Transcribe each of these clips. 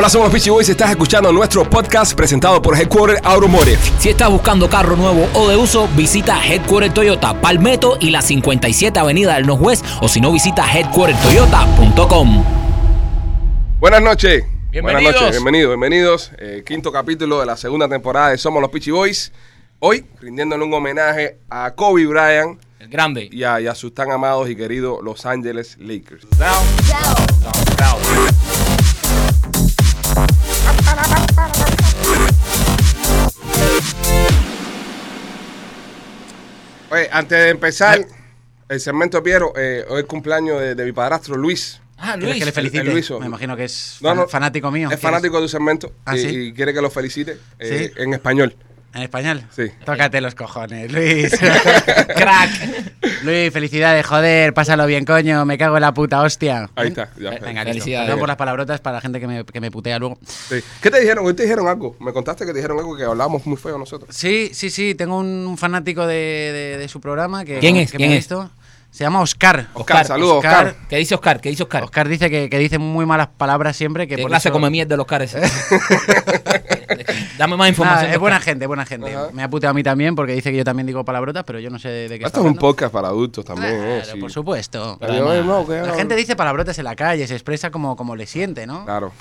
Hola, somos los Peachy Boys. Estás escuchando nuestro podcast presentado por Headquarter Automotive. Si estás buscando carro nuevo o de uso, visita Headquarter Toyota Palmetto y la 57 Avenida del Northwest o si no, visita headquartertoyota.com. Buenas noches. Bienvenidos. Buenas noches, bienvenidos, bienvenidos. Eh, quinto capítulo de la segunda temporada de Somos los Peachy Boys. Hoy, rindiéndole un homenaje a Kobe Bryant El grande. y a, y a sus tan amados y queridos Los Angeles Lakers. Oye, antes de empezar el segmento Piero, eh, hoy es cumpleaños de, de mi padrastro Luis. Ah, ¿Quieres Luis. que le felicite? el Luiso. Me imagino que es No, fan- no. fanático mío. Es fanático de tu segmento ¿Ah, y, sí? y quiere que lo felicite eh, ¿Sí? en español. ¿En español? Sí. Tócate los cojones, Luis. Crack. Luis, felicidades, joder, pásalo bien, coño, me cago en la puta hostia. Ahí está. ya. Venga. Felicidades. Perdón por las palabrotas para la gente que me, que me putea luego. Sí. ¿Qué te dijeron? Hoy te dijeron algo. Me contaste que te dijeron algo que hablábamos muy feo nosotros. Sí, sí, sí, tengo un fanático de, de- de su programa que, ¿Quién es? que ¿Quién me ha es? visto. Se llama Oscar. Oscar, saludos, Oscar. ¿Qué dice Oscar? ¿Qué dice Oscar? Oscar dice que, que dice muy malas palabras siempre. Que ¿Qué por clase eso- come mierda de Oscar ese? Dame más información. Nada, de es buena gente, buena gente. Ajá. Me ha puteado a mí también porque dice que yo también digo palabrotas, pero yo no sé de qué está Esto es un podcast para adultos también. eh, Claro, sí. por supuesto. Pero yo, eh, no, La gente dice palabrotas en la calle, se expresa como, como le siente, ¿no? Claro.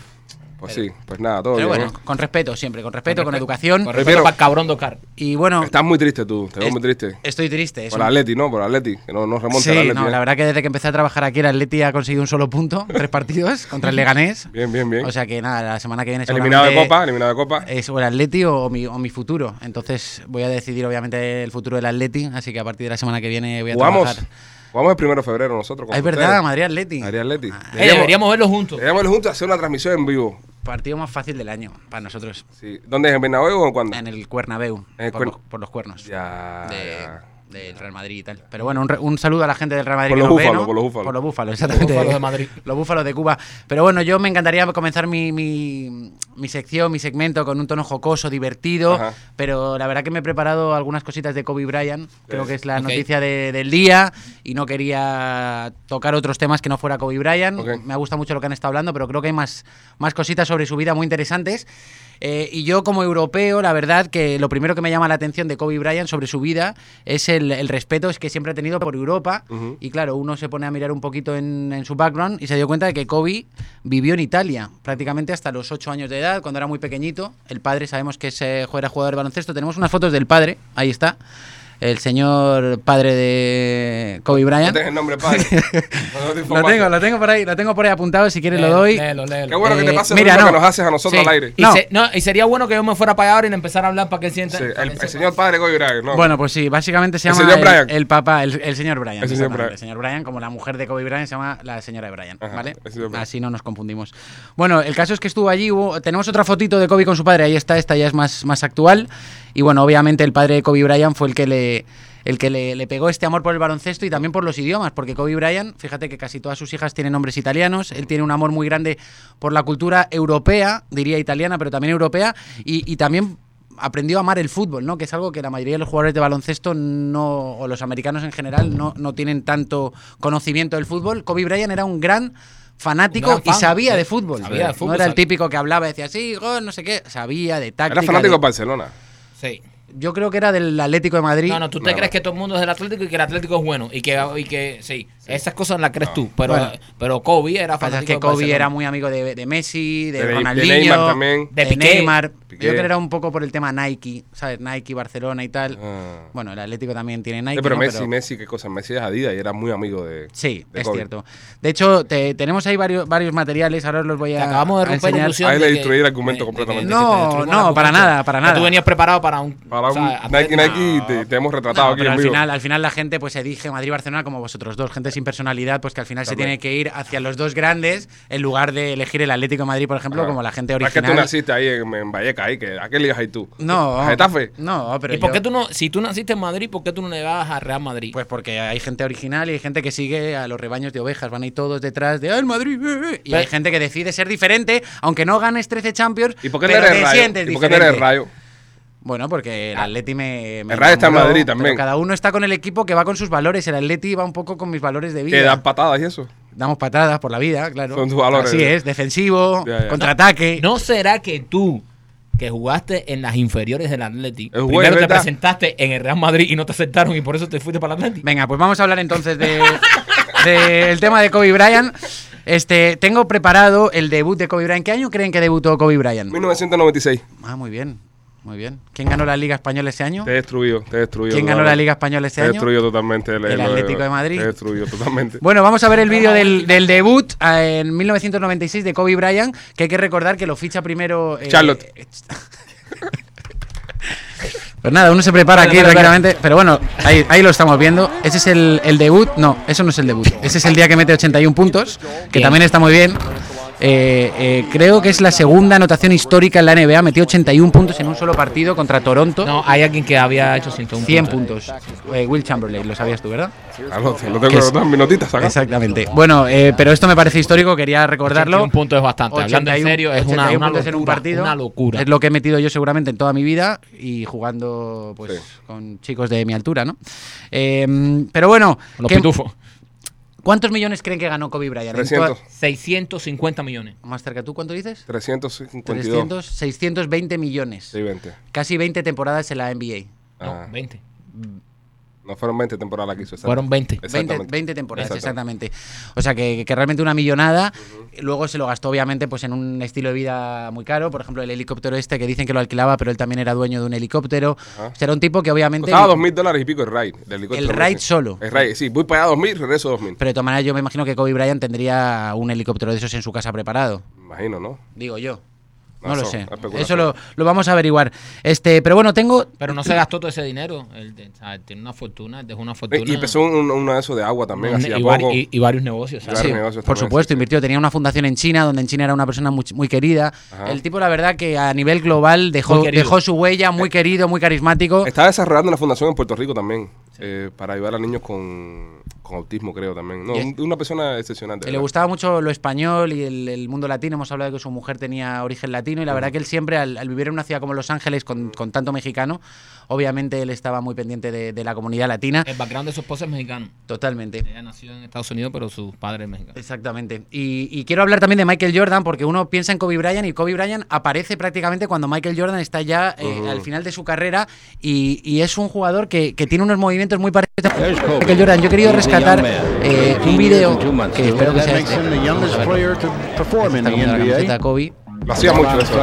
Pues sí, pues nada, todo Pero bien. bueno, ¿eh? con respeto siempre, con respeto, con, respeto. educación. Con respeto Pero- para el cabrón de Oscar. Y bueno, Estás muy triste tú, te veo es- muy triste. estoy triste. es Por un- Atleti, ¿no? Por Atleti, que no, no remonta Sí, el Atleti. no, ¿eh? la verdad que desde que empecé a trabajar aquí el Atleti ha conseguido un solo punto, tres partidos contra el Leganés. Bien, bien, bien. O sea que nada, la semana que viene eliminado de Copa, eliminado de Copa. Es o el Atleti o mi, o mi futuro. Entonces voy a decidir obviamente el futuro del Atleti, así que a partir de la semana que viene voy a Jugamos, trabajar. Jugamos el primero de febrero nosotros. Ah, es verdad, ustedes. Madrid Atleti. Madrid Atleti. Eh, deberíamos verlo juntos. deberíamos ir juntos hacer una transmisión en vivo. Partido más fácil del año para nosotros. Sí. ¿Dónde es? ¿En Bernabéu o en cuándo? En el Cuernabéu, En el por, Cuern- los, por los cuernos. Ya, de- ya. Del Real Madrid y tal. Pero bueno, un, un saludo a la gente del Real Madrid. Por los búfalos, ¿no? por los búfalos. Por los búfalos, exactamente. búfalos de Madrid. Los búfalos de Cuba. Pero bueno, yo me encantaría comenzar mi, mi, mi sección, mi segmento con un tono jocoso, divertido. Ajá. Pero la verdad que me he preparado algunas cositas de Kobe Bryant. Creo que es la Ok. noticia de- del día. Y no quería tocar otros temas que no fuera Kobe Bryant. Ok. Me ha gustado mucho lo que han estado hablando, pero creo que hay más, más cositas sobre su vida muy interesantes. Eh, y yo como europeo, la verdad que lo primero que me llama la atención de Kobe Bryant sobre su vida es el, el respeto es que siempre ha tenido por Europa. Y claro, uno se pone a mirar un poquito en, en su background y se dio cuenta de que Kobe vivió en Italia prácticamente hasta los 8 años de edad, cuando era muy pequeñito. El padre sabemos que es, eh, era jugador de baloncesto. Tenemos unas fotos del padre, ahí está. El señor padre de Kobe No Bryant. tienes el nombre, padre. No, no te Lo tengo, lo tengo por ahí, lo tengo por ahí apuntado, si quieres lo Léelo, doy. léelo, léelo. Qué bueno que te Eh, pase mira, lo no. que nos haces a nosotros Sí. al aire. Y, No. se- no, y sería bueno que yo me fuera para allá ahora y le empezara a hablar para que sienta. Sí, el, el señor padre Kobe Bryant, ¿no? Bueno, pues sí, básicamente se ¿El llama señor Bryant? el papá, el, el señor Bryant. El señor. Bryant. El señor Bryant, como la mujer de Kobe Bryant se llama la señora Bryant, Ajá, ¿vale? el. Así no nos confundimos. Bueno, el caso es que estuvo allí, hubo- tenemos otra fotito de Kobe con su padre, ahí está, esta ya es más, más actual. Y bueno, obviamente el padre de Kobe Bryant fue el que le el que le, le pegó este amor por el baloncesto y también por los idiomas, porque Kobe Bryant, fíjate que casi todas sus hijas tienen nombres italianos, él tiene un amor muy grande por la cultura europea, diría italiana, pero también europea, y, y también aprendió a amar el fútbol, ¿no? Que es algo que la mayoría de los jugadores de baloncesto no, o los americanos en general, no, no tienen tanto conocimiento del fútbol. Kobe Bryant era un gran fanático Un gran fan, y sabía sí. de fútbol. Sabía de fútbol, no era el típico que hablaba y decía, sí, gol, no sé qué. Sabía de táctica. Era fanático de- de Barcelona. Sí. Yo creo que era del Atlético de Madrid. No, no, tú te crees que todo el mundo es del Atlético y que el Atlético es bueno. Y que, y que sí, esas cosas las crees tú. Pero, Bueno. pero Kobe era Lo que pasa es fanático que de Kobe era muy amigo de, de Messi, de, De- de Ronaldinho, Neymar también. de, De Piqué. Neymar. Piqué. Yo creo que era un poco por el tema Nike, ¿sabes? Nike, Barcelona y tal. Ah. Bueno, el Atlético también tiene Nike. Sí, pero ¿no? Messi, Messi, qué cosa. Messi es Adidas y era muy amigo de. Sí, de es Kobe. cierto. De hecho, te- tenemos ahí varios, varios materiales, ahora os los voy Te a acabamos de romper la enseñar. ilusión. Ahí de le destruí el argumento de- de completamente. de No, no, para nada, para nada. Tú venías preparado para un. Para un Nike, Nike, y te, hemos retratado aquí pero al final, al final la gente pues elige Madrid-Barcelona como vosotros dos, gente sin personalidad, pues que al final se tiene que ir hacia los dos grandes en lugar de elegir el Atlético de Madrid, por ejemplo, como la gente Es que original. tú naciste ahí en, en Valleca, ahí, que ¿a qué ligas ahí tú? No, ¿A Getafe? No, pero ¿Y por qué tú no, si tú naciste en Madrid, por qué tú no le vas a Real Madrid? Pues porque hay gente original y hay gente que sigue a los rebaños de ovejas, van ahí todos detrás de ¡Ah, el Madrid! eh, eh", Y Pero- hay gente que decide ser diferente, aunque no ganes 13 Champions, ¿Y por qué pero eres te Rayo? sientes ¿Y por qué no eres diferente. Rayo? Bueno, porque el Atleti me, me El Rayo está en Madrid pero también. Cada uno está con el equipo que va con sus valores. El Atleti va un poco con mis valores de vida. Que dan patadas y eso. damos patadas por la vida, claro. Son tus valores. Así es, defensivo, Ya, ya. contraataque. ¿No será que tú, que jugaste en las inferiores del Atleti, bueno, primero te ¿verdad? presentaste en el Real Madrid y no te aceptaron y por eso te fuiste para el Atleti? Venga, pues vamos a hablar entonces de del tema de Kobe Bryant. Este, tengo preparado el debut de Kobe Bryant. ¿Qué año creen que debutó Kobe Bryant? 1996. Ah, muy bien, muy bien. ¿Quién ganó la Liga Española ese año? Te he destruido, te he destruido. ¿Quién ganó la Liga Española ese Te he año? destruido totalmente. El Atlético de Madrid. Te he destruido totalmente. Bueno, vamos a ver el vídeo del, del debut eh, en 1996 de Kobe Bryant, que hay que recordar que lo ficha primero... eh, Charlotte. Pues nada, uno se prepara aquí tranquilamente, pero bueno, ahí, ahí lo estamos viendo. Ese es el, el debut, no, eso no es el debut. Ese es el día que mete 81 puntos, que Bien. también está muy bien. Eh, eh, creo que es la segunda anotación histórica en la NBA, metió 81 puntos en un solo partido contra Toronto. No, hay alguien que había hecho 101 100 puntos. puntos. Eh, Will Chamberlain, lo sabías tú, ¿verdad? No, lo Que tengo es- las minutitas acá. Exactamente. Bueno, eh, pero esto me parece histórico, quería recordarlo. Un punto es bastante. Hablando en 81 serio, es una, 81 una puntos en un locura, partido. una locura. Es lo que he metido yo seguramente en toda mi vida y jugando pues Sí. con chicos de mi altura, ¿no? Eh, pero bueno, Los ¿qué- pitufos. ¿Cuántos millones creen que ganó Kobe Bryant? En 300. toda- 650 millones. Más cerca, ¿tú cuánto dices? 352. 300, 620 millones. Sí, 20. Casi 20 temporadas en la NBA. No, Ah, 20. No fueron 20 temporadas que hizo. Fueron 20. 20, Exactamente. 20 temporadas, Exactamente. exactamente. O sea, que, que realmente una millonada. Luego se lo gastó, obviamente, pues en un estilo de vida muy caro. Por ejemplo, el helicóptero este, que dicen que lo alquilaba, pero él también era dueño de un helicóptero. Ajá. O sea, era un tipo que obviamente... Costaba 2 mil dólares y pico el ride. del helicóptero, El ride solo. El ride, sí. Voy para allá 2 mil, regreso 2 mil. Pero de todas maneras, yo me imagino que Kobe Bryant tendría un helicóptero de esos en su casa preparado. Imagino, ¿no? Digo yo. No, lo sé. Eso lo, lo vamos a averiguar. Este, pero bueno, tengo... Pero no se gastó todo ese dinero. Él de- o sea, tiene una fortuna, dejó una fortuna. Y empezó un- uno de esos de agua también, Un- hacía y, poco. vari- y- y varios negocios. ¿sabes? Varios Sí, negocios por también, supuesto, sí, sí. invirtió. Tenía una fundación en China, donde en China era una persona muy, muy querida. Ajá. El tipo, la verdad, que a nivel global dejó, dejó su huella, muy querido, muy carismático. Está desarrollando una fundación en Puerto Rico también, eh, para ayudar a niños con, con autismo, creo también. No, una persona excepcional. Le gustaba mucho lo español y el, el mundo latino. Hemos hablado de que su mujer tenía origen latino y la verdad que él siempre, al, al vivir en una ciudad como Los Ángeles con, con tanto mexicano, obviamente él estaba muy pendiente de, de la comunidad latina. El background de su esposa es mexicano. Totalmente. Ella nació en Estados Unidos, pero su padre es mexicano. Exactamente. Y, y quiero hablar también de Michael Jordan porque uno piensa en Kobe Bryant y Kobe Bryant aparece prácticamente cuando Michael Jordan está ya eh, al final de su carrera y, y es un jugador que, que tiene unos movimientos muy parecidos a Michael Jordan. Yo he querido rescatar eh, un video que espero que sea este. Vamos a verlo. Está con la camiseta de Kobe. Lo hacía mucho eso.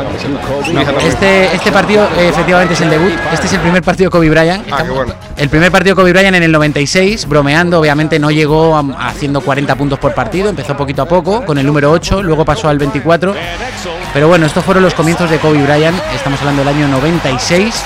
Este, este partido eh, efectivamente es el debut. Este es el primer partido de Kobe Bryant. Ah, qué bueno. El primer partido de Kobe Bryant en el 96, bromeando, obviamente no llegó a- haciendo 40 puntos por partido, empezó poquito a poco con el número 8, luego pasó al 24. Pero bueno, estos fueron los comienzos de Kobe Bryant, estamos hablando del año 96.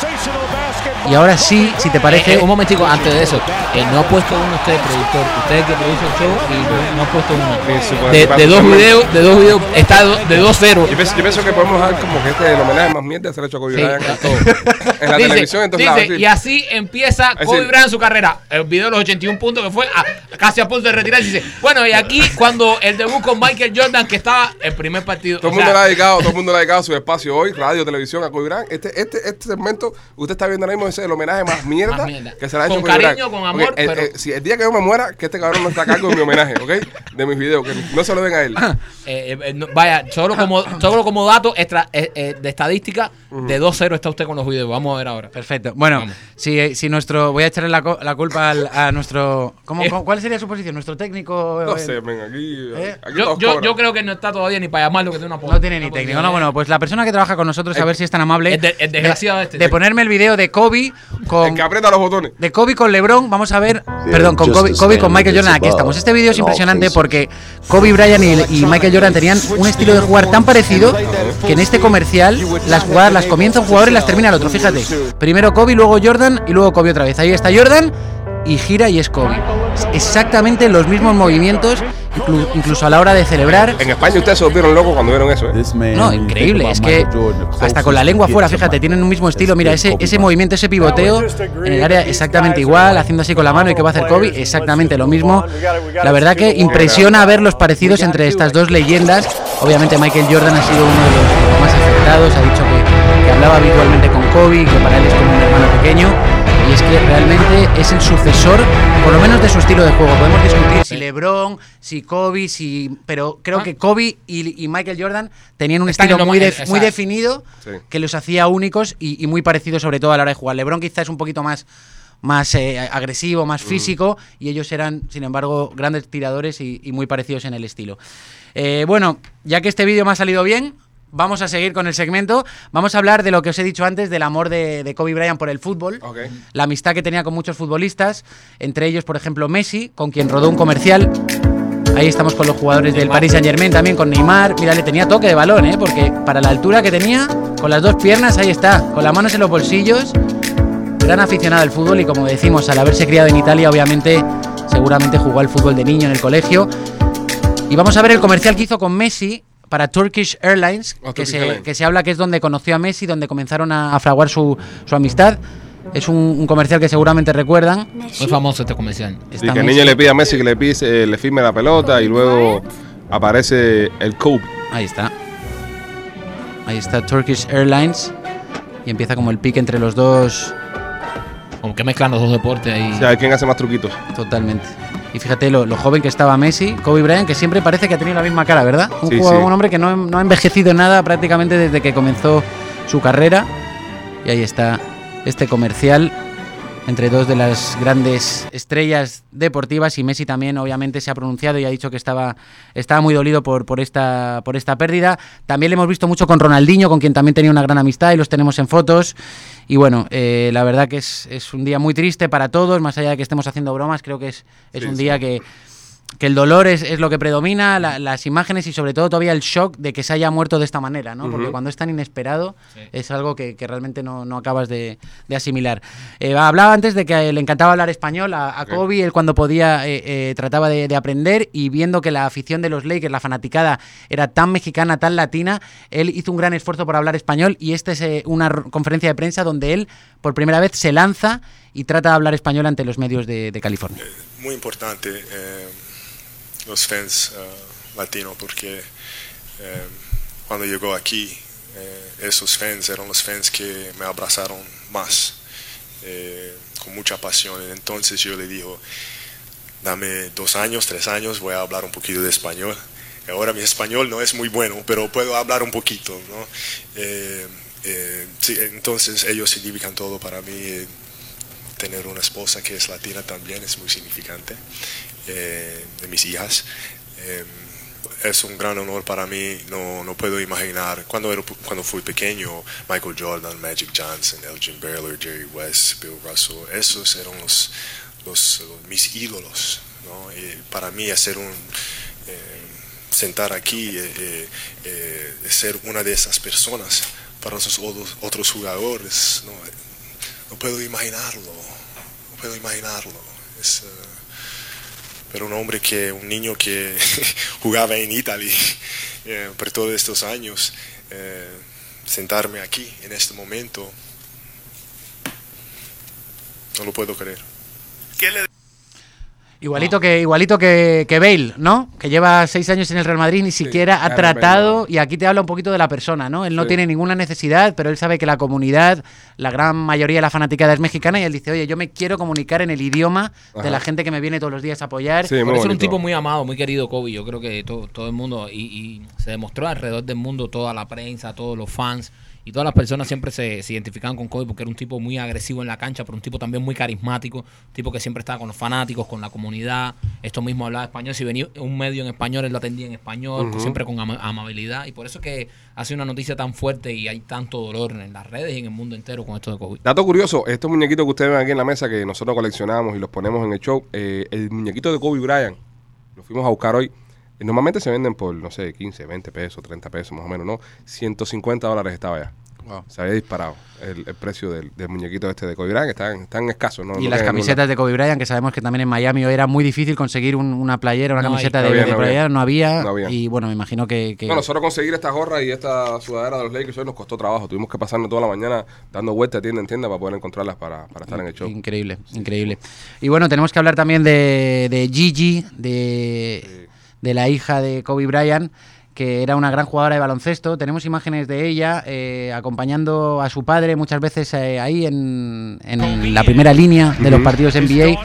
Y ahora sí, si te parece, Eh, eh, un momentico, antes de eso, eh, no ha puesto uno usted, productor, usted que produce el show y no, no ha puesto uno. De, dos videos, de dos videos, está de dos ceros. Yo pienso, yo pienso que podemos dar como que este es el homenaje más mierda se ha hecho a Kobe Sí, Bryant en claro. todo. En la Dice- televisión, en todos dice, lados. sí. Y así empieza Kobe Bryant su carrera. El video de los 81 puntos que fue a- casi a punto de retirarse. Dice, bueno, y aquí cuando el debut con Michael Jordan, que estaba el primer partido. Todo el mundo sea, le ha dedicado, todo el mundo le ha dedicado su espacio hoy, radio, televisión, a Kobe Bryant. Este, este, este segmento, usted está viendo ahora mismo ese es el homenaje más mierda, Más mierda. que se le ha hecho Con cariño, con amor, pero- el- si el día que yo me muera, que este cabrón no está a cargo de mi homenaje, ¿ok? De mis videos, que no se lo den a él. eh, eh, no- vaya, solo como, solo como dato extra, eh, eh, de estadística, de 2-0 está usted con los videos. Vamos a ver ahora. perfecto. Bueno, Vamos. si, si nuestro, voy a echarle la, la culpa al- a nuestro, ¿cómo, ¿cuál sería su posición? Nuestro técnico. No eh, sé, ven, aquí, ¿Eh? aquí Yo, yo, creo que no está todavía ni para llamarlo que tiene una No tiene ni técnico. No, eh. bueno, pues la persona que trabaja con nosotros, a ver si es tan amable. El de- el desgraciado este, de ponerme el video de Kobe con, El que aprieta los botones. de Kobe con LeBron, vamos a ver, perdón, con Kobe, Kobe con Michael Jordan, aquí estamos. Este vídeo es impresionante porque Kobe Bryant y, y Michael Jordan tenían un estilo de jugar tan parecido que en este comercial las jugadas las comienza un jugador y las termina el otro, fíjate. Primero Kobe, luego Jordan y luego Kobe otra vez. Ahí está Jordan y gira y es Kobe. Es Exactamente los mismos movimientos, inclu- incluso a la hora de celebrar. En España ustedes se volvieron locos cuando vieron eso, ¿eh? No, increíble, es que hasta con la lengua fuera, fíjate, tienen un mismo estilo. Mira, ese, ese movimiento, ese pivoteo en el área exactamente igual, haciendo así con la mano y que va a hacer Kobe, exactamente lo mismo. La verdad que impresiona ver los parecidos entre estas dos leyendas. Obviamente Michael Jordan ha sido uno de los más afectados, ha dicho que, que hablaba habitualmente con Kobe, que para él es como un hermano pequeño. Y es que realmente es el sucesor, por lo menos de su estilo de juego. Podemos discutir si LeBron, si Kobe, si, pero creo Ah. que Kobe y, y Michael Jordan tenían un Están estilo muy, de- muy definido Sí. que los hacía únicos y, y muy parecidos sobre todo a la hora de jugar. LeBron quizás es un poquito más más eh, agresivo, más físico, y ellos eran, sin embargo, grandes tiradores y, y muy parecidos en el estilo. Eh, bueno, ya que este vídeo me ha salido bien, vamos a seguir con el segmento. Vamos a hablar de lo que os he dicho antes, del amor de, de Kobe Bryant por el fútbol, la amistad que tenía con muchos futbolistas, entre ellos, por ejemplo, Messi, con quien rodó un comercial. Ahí estamos con los jugadores del Paris Saint Germain, también con Neymar. Mira, le tenía toque de balón, ¿eh? porque para la altura que tenía, con las dos piernas, ahí está, con las manos en los bolsillos. Gran aficionado al fútbol y como decimos, al haberse criado en Italia, obviamente, seguramente jugó al fútbol de niño en el colegio. Y vamos a ver el comercial que hizo con Messi para Turkish Airlines, Oh, que, Turkish se, Airlines. que se habla que es donde conoció a Messi, donde comenzaron a, a fraguar su, su amistad. Es un, un comercial que seguramente recuerdan. Muy famoso este comercial. Y Está que el niño le pide a Messi que le, pise, le firme la pelota y luego aparece el Kobe. Ahí está. Ahí está Turkish Airlines. Y empieza como el pique entre los dos Como que mezclan los dos deportes ahí. O sea, ¿quién hace más truquitos? totalmente. Y fíjate lo, lo joven que estaba Messi, Kobe Bryant, que siempre parece que ha tenido la misma cara, ¿verdad? Un, Sí, jugador- sí. un hombre que no, no ha envejecido nada prácticamente desde que comenzó su carrera. Y ahí está este comercial entre dos de las grandes estrellas deportivas y Messi también obviamente se ha pronunciado y ha dicho que estaba, estaba muy dolido por, por, esta, por esta pérdida. También le hemos visto mucho con Ronaldinho, con quien también tenía una gran amistad y los tenemos en fotos. Y bueno, eh, la verdad que es, es un día muy triste para todos, más allá de que estemos haciendo bromas, creo que es, es Sí, un sí. día que, que el dolor es, es lo que predomina, la- las imágenes y sobre todo todavía el shock de que se haya muerto de esta manera, ¿no? Porque cuando es tan inesperado Sí. es algo que, que realmente no, no acabas de, de asimilar. Eh, hablaba antes de que le encantaba hablar español a. Kobe, él cuando podía eh, eh, trataba de, de aprender y viendo que la afición de los Lakers, la fanaticada, era tan mexicana, tan latina, él hizo un gran esfuerzo por hablar español y esta es eh, una conferencia de prensa donde él por primera vez se lanza y trata de hablar español ante los medios de, de California. muy importante eh, los fans eh, latinos porque eh, cuando llegó aquí eh, esos fans eran los fans que me abrazaron más con mucha pasión entonces yo le digo dame dos años tres años voy a hablar un poquito de español ahora mi español no es muy bueno pero puedo hablar un poquito ¿no? Entonces ellos significan todo para mí tener una esposa que es latina también es muy significante eh, de mis hijas. Eh, es un gran honor para mí, no, no puedo imaginar, cuando, era, cuando fui pequeño, Michael Jordan, Magic Johnson, Elgin Baylor, Jerry West, Bill Russell, esos eran los, mis ídolos. ¿no? Para mí hacer un... eh, sentar aquí, eh, eh, ser una de esas personas para esos otros, otros jugadores, no, no puedo imaginarlo, no puedo imaginarlo. Es, eh, pero un hombre que, un niño que jugaba en Italia eh, por todos estos años, eh, sentarme aquí en este momento, no lo puedo creer. Igualito que igualito que, que Bale, ¿no? Que lleva seis años en el Real Madrid, ni siquiera ha tratado, Bale, y aquí te habla un poquito de la persona, ¿no? Él no Sí. tiene ninguna necesidad, pero él sabe que la comunidad, la gran mayoría de la fanaticada es mexicana, y él dice, oye, yo me quiero comunicar en el idioma de la gente que me viene todos los días a apoyar. Sí, muy Por eso era un tipo muy amado, muy querido Kobe. Yo creo que todo, todo el mundo, y, y se demostró alrededor del mundo, toda la prensa, todos los fans y todas las personas siempre se, se identificaban con Kobe porque era un tipo muy agresivo en la cancha, pero un tipo también muy carismático, un tipo que siempre estaba con los fanáticos, con la comunidad. Esto mismo hablaba español. Si venía un medio en español, él lo atendía en español, siempre con ama- amabilidad. Y por eso es que hace una noticia tan fuerte y hay tanto dolor en las redes y en el mundo entero con esto de Kobe. Dato curioso, estos muñequitos que ustedes ven aquí en la mesa que nosotros coleccionamos y los ponemos en el show, eh, el muñequito de Kobe Bryant, lo fuimos a buscar hoy, normalmente se venden por, no sé, 15, 20 pesos, 30 pesos más o menos, ¿no? 150 dólares estaba ya. Se había disparado el, el precio del, del muñequito este de Kobe Bryant, que están, están escasos, ¿no? Y No las camisetas de Kobe Bryant, que sabemos que también en Miami hoy era muy difícil conseguir un- una playera, una No camiseta hay. de, No había, de no había. playera, no había. No había. Y bueno, me imagino que. que- No, nosotros conseguir esta gorra y esta sudadera de los Lakers hoy nos costó trabajo. Tuvimos que pasarnos toda la mañana dando vueltas tienda en tienda para poder encontrarlas para, para estar en el show. Increíble, increíble. Y bueno, tenemos que hablar también de, de Gigi, de, de la hija de Kobe Bryant, que era una gran jugadora de baloncesto. Tenemos imágenes de ella eh, acompañando a su padre muchas veces eh, ahí en, en la primera línea de los partidos NBA.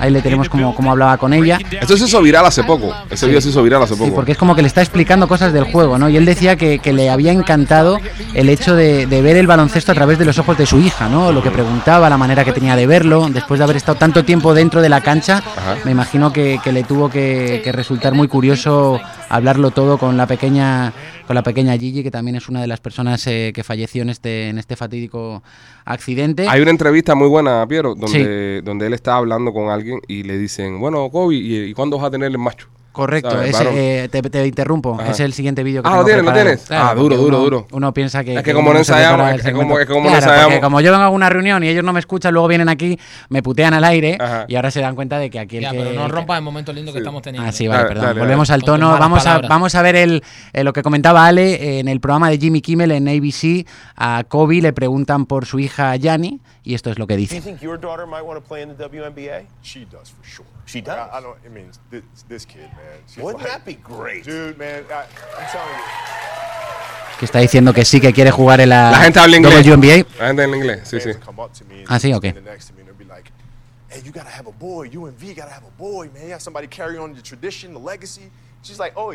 Ahí le tenemos como, como hablaba con ella. Esto se hizo viral hace poco. Ese video se hizo viral hace poco. Sí, porque es como que le está explicando cosas del juego, ¿no? Y él decía que, que le había encantado el hecho de, de ver el baloncesto a través de los ojos de su hija, ¿no? Lo que preguntaba, la manera que tenía de verlo. Después de haber estado tanto tiempo dentro de la cancha, Ajá. me imagino que, que le tuvo que, que resultar muy curioso hablarlo todo con la pequeña con la pequeña Gigi, que también es una de las personas eh, que falleció en este, en este fatídico accidente. Hay una entrevista muy buena, Piero, donde, donde él está hablando con alguien y le dicen, bueno, Kobe, ¿y, y cuándo vas a tener el macho? Correcto, ¿sabes? ese, eh, te, te interrumpo. Ajá. Es el siguiente vídeo que Ah, tengo ¿lo tienes, lo tienes? Ah, duro, duro, uno- duro. Uno piensa que. Es que como no ensayamos, es que como- es que como no Claro, porque ensayamos. como yo vengo a una reunión y ellos no me escuchan, luego vienen aquí, me putean al aire Ajá. y ahora se dan cuenta de que aquí el Ya, que. pero no rompas el momento lindo que estamos teniendo. Ah, sí, vale, Dale, perdón. dale, Volvemos dale. al tono. Vamos a, palabras. vamos a ver el, eh, lo que comentaba Ale eh, en el programa de Jimmy Kimmel en ABC. A Kobe le preguntan por su hija Yani y esto es lo que dice. She does? I, I don't. I mean, this, this kid, man. She's Wouldn't like- that be great? dude, man? I, I'm telling you. Que está diciendo que sí que quiere jugar en la, La gente habla inglés. WNBA. La gente habla inglés, sí, sí. will come up to me and Ah, sí, ok. stand next to me and they'll be like, "Hey, you gotta have a boy. UNV gotta have a boy, man. You have somebody carry on the tradition, the legacy." She's like, "Oh,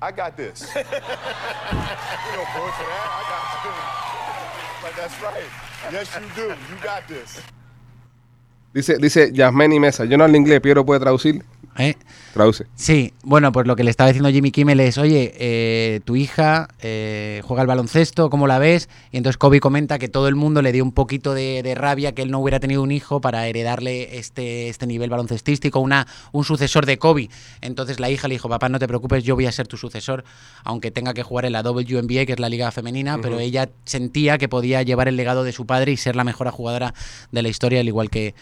I got this." you know, boy, for that, I got. like that's right. Yes, you do. You got this. Dice, dice Yasmeni Mesa, yo no hablo inglés, Piero puede traducir. ¿eh? Traduce. Sí, bueno, pues lo que le estaba diciendo Jimmy Kimmel es, oye, eh, tu hija eh, juega al baloncesto, ¿cómo la ves? Y entonces Kobe comenta que todo el mundo le dio un poquito de, de rabia que él no hubiera tenido un hijo para heredarle este, este nivel baloncestístico, una, un sucesor de Kobe. Entonces la hija le dijo, papá, no te preocupes, yo voy a ser tu sucesor, aunque tenga que jugar en la WNBA, que es la liga femenina, pero ella sentía que podía llevar el legado de su padre y ser la mejor jugadora de la historia, al igual que,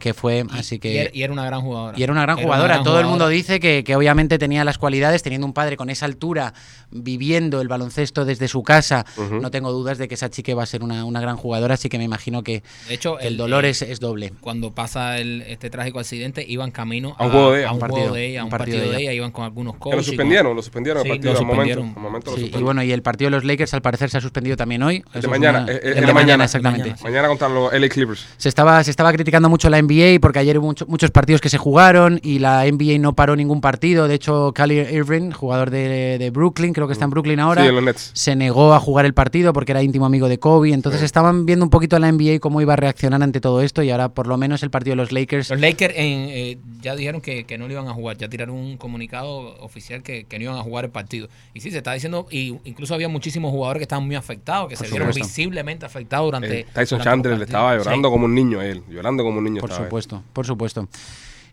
que fue, así Y que... era, y era una gran jugadora. Y era una gran Era jugadora. gran Todo el mundo dice que, que obviamente tenía las cualidades, teniendo un padre con esa altura, viviendo el baloncesto desde su casa. No tengo dudas de que esa chica va a ser una, una gran jugadora, así que me imagino que De hecho, el el- dolor eh, es, es doble. Cuando pasa el, este trágico accidente, iban camino A un juego de ella. a un partido, de ella, a un partido partido de de ella. iban con algunos coaches. lo con- suspendieron, lo suspendieron Sí, el partido lo al momento. suspendieron. al momento lo Sí, y bueno, y el partido de los Lakers al parecer se ha suspendido también hoy. de mañana, una- eh, de de mañana, mañana. exactamente. Mañana. Mañana contra los LA Clippers. Se estaba, se estaba criticando mucho la NBA porque ayer hubo mucho- muchos partidos que se jugaron y la NBA no paró ningún partido. De hecho, Kyrie Irving, jugador de, de Brooklyn, creo que está en Brooklyn ahora, Sí, en los Nets. se negó a jugar el partido porque era íntimo amigo de Kobe. Entonces estaban viendo un poquito la NBA cómo iba a reaccionar ante todo esto y ahora por lo menos el partido de los Lakers Los Lakers en, eh, ya dijeron que, que no lo iban a jugar, ya tiraron un comunicado oficial que, que no iban a jugar el partido. Y sí, se está diciendo, y incluso había muchísimos jugadores que estaban muy afectados, que Por se vieron visiblemente afectados durante. Eh, Tyson durante Chandler le estaba llorando Sí. como un niño, él. Llorando como un niño. Por supuesto, por supuesto.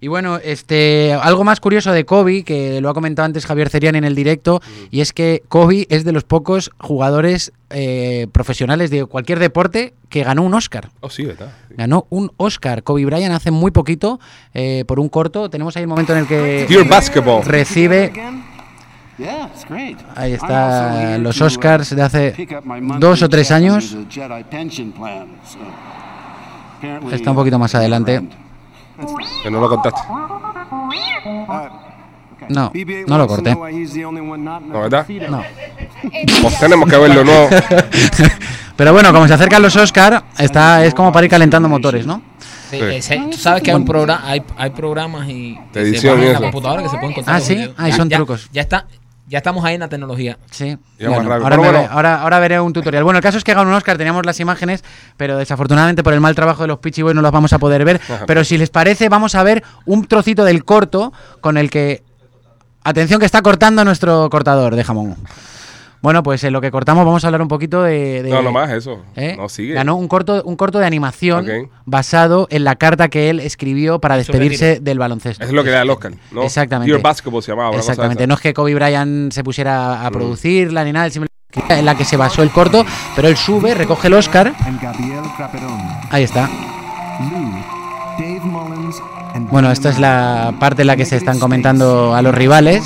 Y bueno, este algo más curioso de Kobe, que lo ha comentado antes Javier Cerian en el directo, y es que Kobe es de los pocos jugadores eh, profesionales de cualquier deporte que ganó un Oscar. Oh, sí, ¿verdad? Sí. Ganó un Oscar. Kobe Bryant hace muy poquito, eh, por un corto. Tenemos ahí el momento en el que Dear Basketball. recibe. Ahí está, los Oscars de hace dos o tres años. Está un poquito más adelante. Que no lo contaste. No, BB-8 no lo corté. ¿No, verdad? No. Pues tenemos que verlo, ¿no? Pero bueno, como se acercan los Oscar, está, es como para ir calentando motores, ¿no? Sí, tú sabes que hay, un programa, hay, hay programas y que se en la computadora que se pueden contar Ah, sí, ahí Ya- son ya- trucos. Ya está, ya estamos ahí en la tecnología. Sí. Bueno, bueno. ahora veré un tutorial. Bueno, el caso es que ganó un Oscar, teníamos las imágenes, pero desafortunadamente por el mal trabajo de los Pitchy Boys no las vamos a poder ver. Pero si les parece, vamos a ver un trocito del corto con el que. Atención que está cortando nuestro cortador de jamón. Bueno, pues en lo que cortamos vamos a hablar un poquito de. de- No, no más eso. ¿eh? No, sigue. Ganó un corto, un corto de animación Ok. basado en la carta que él escribió para despedirse del baloncesto. Es lo que le da el Oscar, ¿no? Exactamente. Dear Basketball se llamaba. Exactamente, no es que Kobe Bryant se pusiera Mm. a producirla ni nada, él simplemente en la que se basó el corto, pero él sube, recoge el Oscar, ahí está. Bueno, esta es la parte en la que se están comentando a los rivales.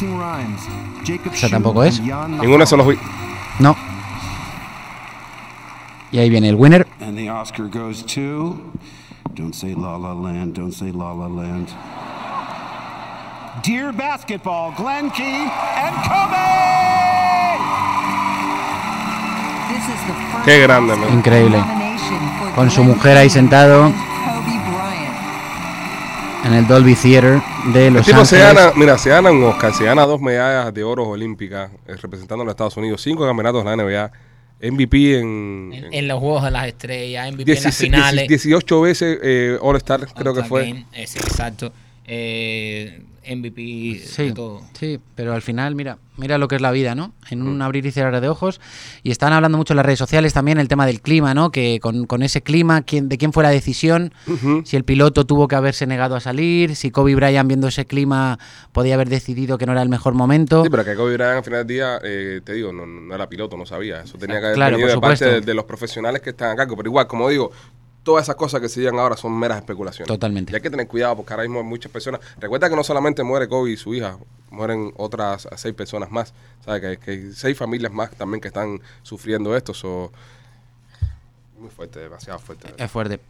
Shu tampoco es. esos los vi. No. Y ahí viene el winner. And the Oscar goes to. Don't say La La Land, don't say La La Land. Deer basketball, Glenn Key and Kobe! Qué grande, man. Increíble. Con su mujer ahí sentado. En el Dolby Theater de El Los tipo se Ángeles. gana, mira, se gana un Oscar, se gana dos medallas de oro olímpicas eh, representando a los Estados Unidos, cinco campeonatos de la NBA, MVP en, En, en en los Juegos de las Estrellas, MVP en las 16 finales. 18 veces eh, All Star, creo que All-Star fue. Game, sí, exacto. Eh, MVP de Sí, todo. sí, pero al final, mira, mira lo que es la vida, ¿no? En un abrir y cerrar de ojos. Y están hablando mucho en las redes sociales también el tema del clima, ¿no? Que con, con ese clima, ¿quién, ¿de quién fue la decisión? Si el piloto tuvo que haberse negado a salir, si Kobe Bryant viendo ese clima podía haber decidido que no era el mejor momento. Sí, pero que Kobe Bryant al final del día, eh, te digo, no, no era piloto, no sabía. Eso tenía que haber Claro, venido de parte de los profesionales que están a cargo. Pero igual, como digo, todas esas cosas que se digan ahora son meras especulaciones. Totalmente. Y hay que tener cuidado porque ahora mismo hay muchas personas. Recuerda que no solamente muere Kobe y su hija, mueren otras seis personas más. ¿Sabes? Que, que hay seis familias más también que están sufriendo esto. So, muy fuerte, demasiado fuerte. Es fuerte.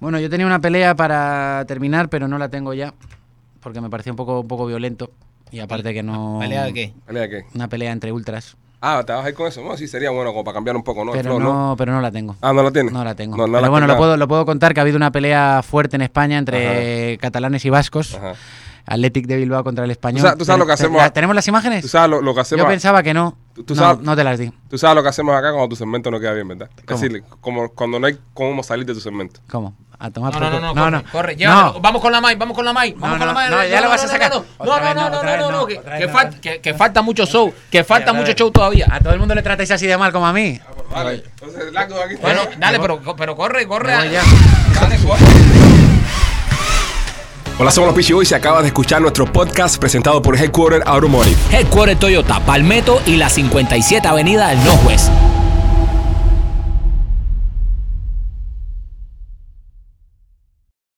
Bueno, yo tenía una pelea para terminar, pero no la tengo ya. Porque me parecía un poco, un poco violento. Y aparte que no. ¿Pelea de qué? ¿Pelea de qué? Una pelea entre ultras. Ah, ¿te vas a ir con eso? No, sí, sería bueno como para cambiar un poco, ¿no? Pero flow, no, pero no la tengo. Ah, ¿no la tienes? No la tengo. No, no pero la bueno, lo puedo, lo puedo contar que ha habido una pelea fuerte en España entre catalanes y vascos. Ajá. Athletic de Bilbao contra el español. Tú sabes- tú sabes lo que hacemos ¿Tenemos las imágenes? Tú sabes lo, lo que hacemos. Yo pensaba que no. Tú- tú no, sabes- no te las di. Tú sabes lo que hacemos acá cuando tu segmento no queda bien, ¿verdad? ¿Cómo? Es decir, como cuando no hay cómo salir de tu segmento. ¿Cómo? A tomar No, no, no, culo. no, corre. No. Vamos con la Mai, vamos con la Mai, vamos No, con la no, Mai. no, ya lo vas a sacar. No, no, no, no, no, no, no, no, que, no. falta mucho show, que falta mucho show todavía. A todo el mundo le tratáis así de mal como a mí. Vale, entonces largo de aquí. Bueno, dale, pero, pero corre, corre. Dale, corre. Hola, somos los Boys y acabas de escuchar nuestro podcast presentado por Headquarter Automotive. Headquarter Toyota, Palmetto y la 57 Avenida del Northwest.